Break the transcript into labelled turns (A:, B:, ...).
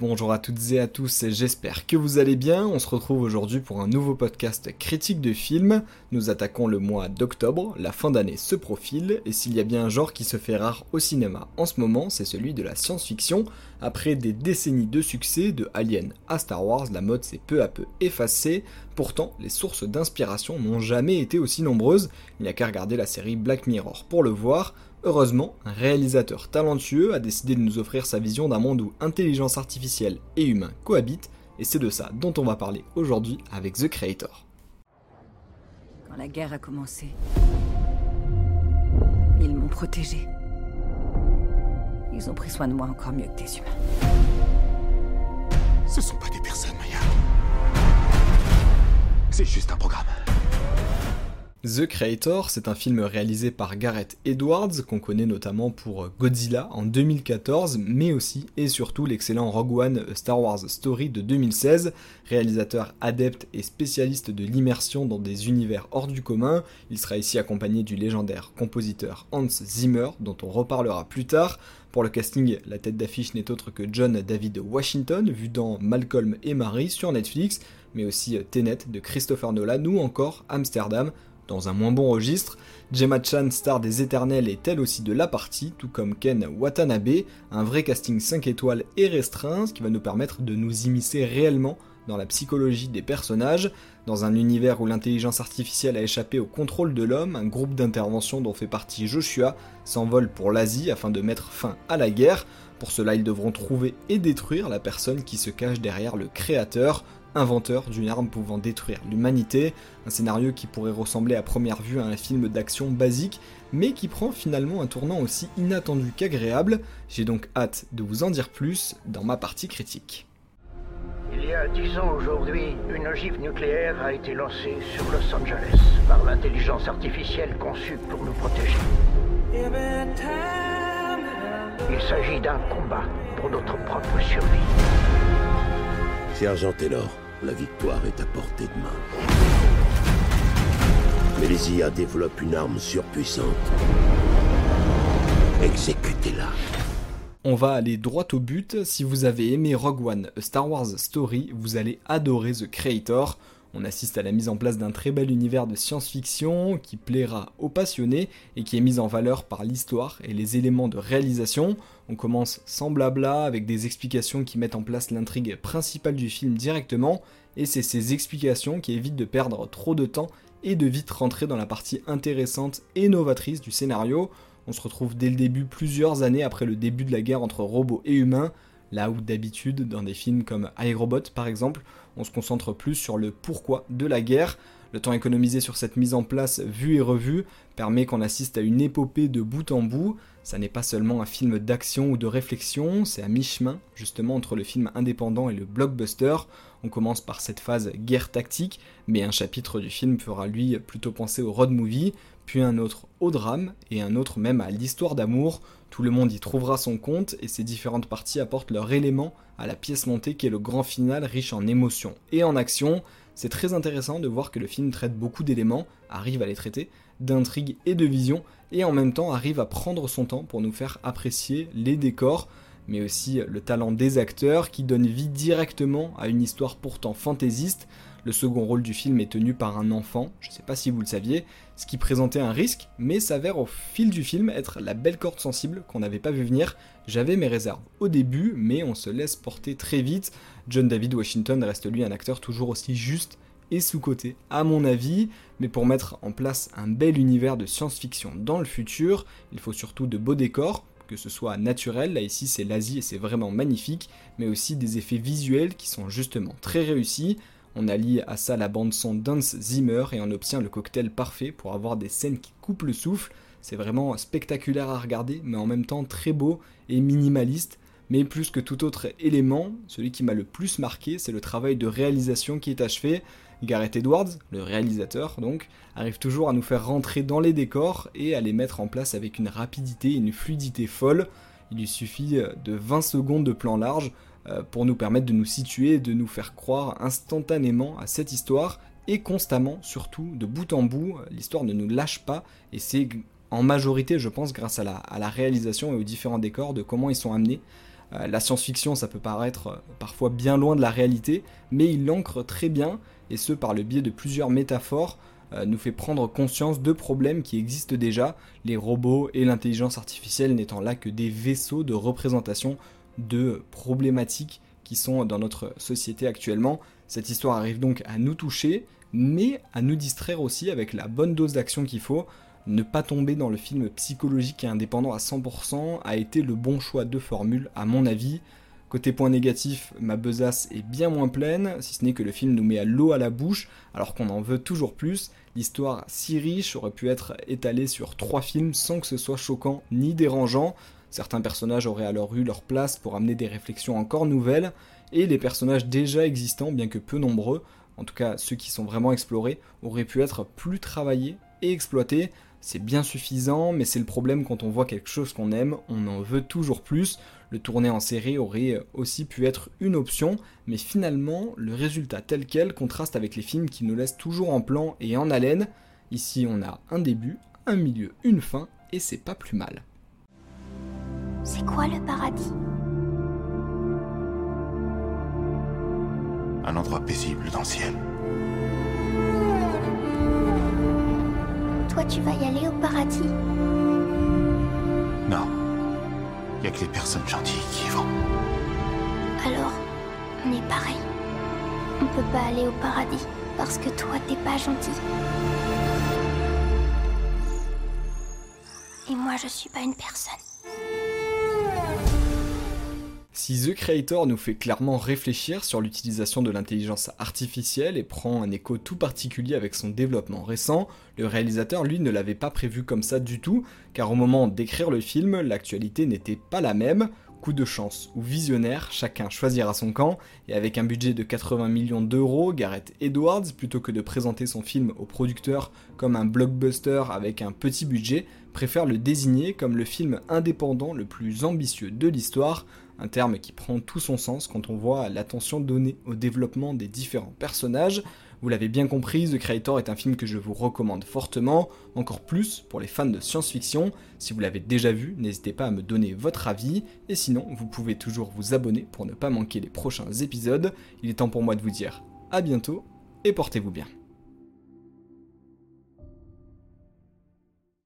A: bonjour à toutes et à tous, j'espère que vous allez bien. On se retrouve aujourd'hui pour un nouveau podcast critique de film. Nous attaquons le mois d'octobre, la fin d'année se profile, et s'il y a bien un genre qui se fait rare au cinéma en ce moment, c'est celui de la science-fiction. Après des décennies de succès, de Alien à Star Wars, la mode s'est peu à peu effacée. Pourtant, les sources d'inspiration n'ont jamais été aussi nombreuses. Il n'y a qu'à regarder la série Black Mirror pour le voir. Heureusement, un réalisateur talentueux a décidé de nous offrir sa vision d'un monde où intelligence artificielle et humain cohabitent, et c'est de ça dont on va parler aujourd'hui avec The Creator.
B: Quand la guerre a commencé, ils m'ont protégé. Ils ont pris soin de moi encore mieux que des humains.
C: Ce sont pas des personnes, Maya. C'est juste un programme.
A: The Creator, c'est un film réalisé par Gareth Edwards, qu'on connaît notamment pour Godzilla en 2014, mais aussi et surtout l'excellent Rogue One Star Wars Story de 2016. Réalisateur adepte et spécialiste de l'immersion dans des univers hors du commun, il sera ici accompagné du légendaire compositeur Hans Zimmer, dont on reparlera plus tard. Pour le casting, la tête d'affiche n'est autre que John David Washington, vu dans Malcolm et Marie sur Netflix, mais aussi Tenet de Christopher Nolan ou encore Amsterdam dans un moins bon registre. Gemma Chan, star des Éternels, est elle aussi de la partie, tout comme Ken Watanabe, un vrai casting 5 étoiles et restreint, ce qui va nous permettre de nous immiscer réellement dans la psychologie des personnages. Dans un univers où l'intelligence artificielle a échappé au contrôle de l'homme, un groupe d'intervention dont fait partie Joshua s'envole pour l'Asie afin de mettre fin à la guerre. Pour cela, ils devront trouver et détruire la personne qui se cache derrière le créateur, inventeur d'une arme pouvant détruire l'humanité, un scénario qui pourrait ressembler à première vue à un film d'action basique, mais qui prend finalement un tournant aussi inattendu qu'agréable. J'ai donc hâte de vous en dire plus dans ma partie critique.
D: Il y a dix ans aujourd'hui, une ogive nucléaire a été lancée sur Los Angeles par l'intelligence artificielle conçue pour nous protéger. Il s'agit d'un combat pour notre propre survie.
E: Sergent Taylor, la victoire est à portée de main. Mais les IA développent une arme surpuissante. Exécutez-la.
A: On va aller droit au but. Si vous avez aimé Rogue One, Star Wars Story, vous allez adorer The Creator. On assiste à la mise en place d'un très bel univers de science-fiction qui plaira aux passionnés et qui est mis en valeur par l'histoire et les éléments de réalisation. On commence sans blabla avec des explications qui mettent en place l'intrigue principale du film directement et c'est ces explications qui évitent de perdre trop de temps et de vite rentrer dans la partie intéressante et novatrice du scénario. On se retrouve dès le début plusieurs années après le début de la guerre entre robots et humains Là où d'habitude, dans des films comme iRobot par exemple, on se concentre plus sur le pourquoi de la guerre. Le temps économisé sur cette mise en place vue et revue permet qu'on assiste à une épopée de bout en bout. Ça n'est pas seulement un film d'action ou de réflexion, c'est à mi-chemin justement entre le film indépendant et le blockbuster. On commence par cette phase guerre tactique, mais un chapitre du film fera lui plutôt penser au road movie, puis un autre au drame et un autre même à l'histoire d'amour. Tout le monde y trouvera son compte et ces différentes parties apportent leur élément à la pièce montée qui est le grand final riche en émotions et en action. C'est très intéressant de voir que le film traite beaucoup d'éléments, arrive à les traiter, d'intrigue et de vision, et en même temps arrive à prendre son temps pour nous faire apprécier les décors, mais aussi le talent des acteurs qui donnent vie directement à une histoire pourtant fantaisiste. Le second rôle du film est tenu par un enfant, je ne sais pas si vous le saviez, ce qui présentait un risque, mais s'avère au fil du film être la belle corde sensible qu'on n'avait pas vu venir. J'avais mes réserves au début, mais on se laisse porter très vite. John David Washington reste lui un acteur toujours aussi juste et sous-côté, à mon avis, mais pour mettre en place un bel univers de science-fiction dans le futur, il faut surtout de beaux décors, que ce soit naturel, là ici c'est l'Asie et c'est vraiment magnifique, mais aussi des effets visuels qui sont justement très réussis. On allie à ça la bande son d'Hans Zimmer et on obtient le cocktail parfait pour avoir des scènes qui coupent le souffle. C'est vraiment spectaculaire à regarder, mais en même temps très beau et minimaliste. Mais plus que tout autre élément, celui qui m'a le plus marqué, c'est le travail de réalisation qui est achevé. Gareth Edwards, le réalisateur donc, arrive toujours à nous faire rentrer dans les décors et à les mettre en place avec une rapidité et une fluidité folle. Il lui suffit de 20 secondes de plan large pour nous permettre de nous situer de nous faire croire instantanément à cette histoire et constamment, surtout de bout en bout, l'histoire ne nous lâche pas et c'est en majorité, je pense, grâce à la, réalisation et aux différents décors de comment ils sont amenés. Euh, la science-fiction, ça peut paraître euh, parfois bien loin de la réalité, mais il l'ancre très bien, et ce par le biais de plusieurs métaphores, euh, nous fait prendre conscience de problèmes qui existent déjà, les robots et l'intelligence artificielle n'étant là que des vaisseaux de représentation de problématiques qui sont dans notre société actuellement. Cette histoire arrive donc à nous toucher, mais à nous distraire aussi avec la bonne dose d'action qu'il faut. Ne pas tomber dans le film psychologique et indépendant à 100% a été le bon choix de formule à mon avis. Côté point négatif, ma besace est bien moins pleine, si ce n'est que le film nous met à l'eau à la bouche, alors qu'on en veut toujours plus. L'histoire si riche aurait pu être étalée sur trois films sans que ce soit choquant ni dérangeant. Certains personnages auraient alors eu leur place pour amener des réflexions encore nouvelles, et les personnages déjà existants, bien que peu nombreux, en tout cas ceux qui sont vraiment explorés, auraient pu être plus travaillés et exploités. C'est bien suffisant, mais c'est le problème quand on voit quelque chose qu'on aime, on en veut toujours plus. Le tourner en série aurait aussi pu être une option, mais finalement, le résultat tel quel contraste avec les films qui nous laissent toujours en plan et en haleine. Ici, on a un début, un milieu, une fin, et c'est pas plus mal.
F: C'est quoi le paradis?
C: Un endroit paisible dans le ciel.
F: Toi, tu vas y aller au paradis
C: Non. Y a que les personnes gentilles qui y vont.
F: Alors, on est pareil. On peut pas aller au paradis parce que toi, t'es pas gentil. Et moi, je suis pas une personne.
A: Si The Creator nous fait clairement réfléchir sur l'utilisation de l'intelligence artificielle et prend un écho tout particulier avec son développement récent, le réalisateur lui ne l'avait pas prévu comme ça du tout, car au moment d'écrire le film, l'actualité n'était pas la même. Coup de chance ou visionnaire, chacun choisira son camp, et avec un budget de 80 millions d'euros, Gareth Edwards, plutôt que de présenter son film au producteur comme un blockbuster avec un petit budget, préfère le désigner comme le film indépendant le plus ambitieux de l'histoire, un terme qui prend tout son sens quand on voit l'attention donnée au développement des différents personnages. Vous l'avez bien compris, The Creator est un film que je vous recommande fortement, encore plus pour les fans de science-fiction. Si vous l'avez déjà vu, n'hésitez pas à me donner votre avis, et sinon, vous pouvez toujours vous abonner pour ne pas manquer les prochains épisodes. Il est temps pour moi de vous dire à bientôt, et portez-vous bien.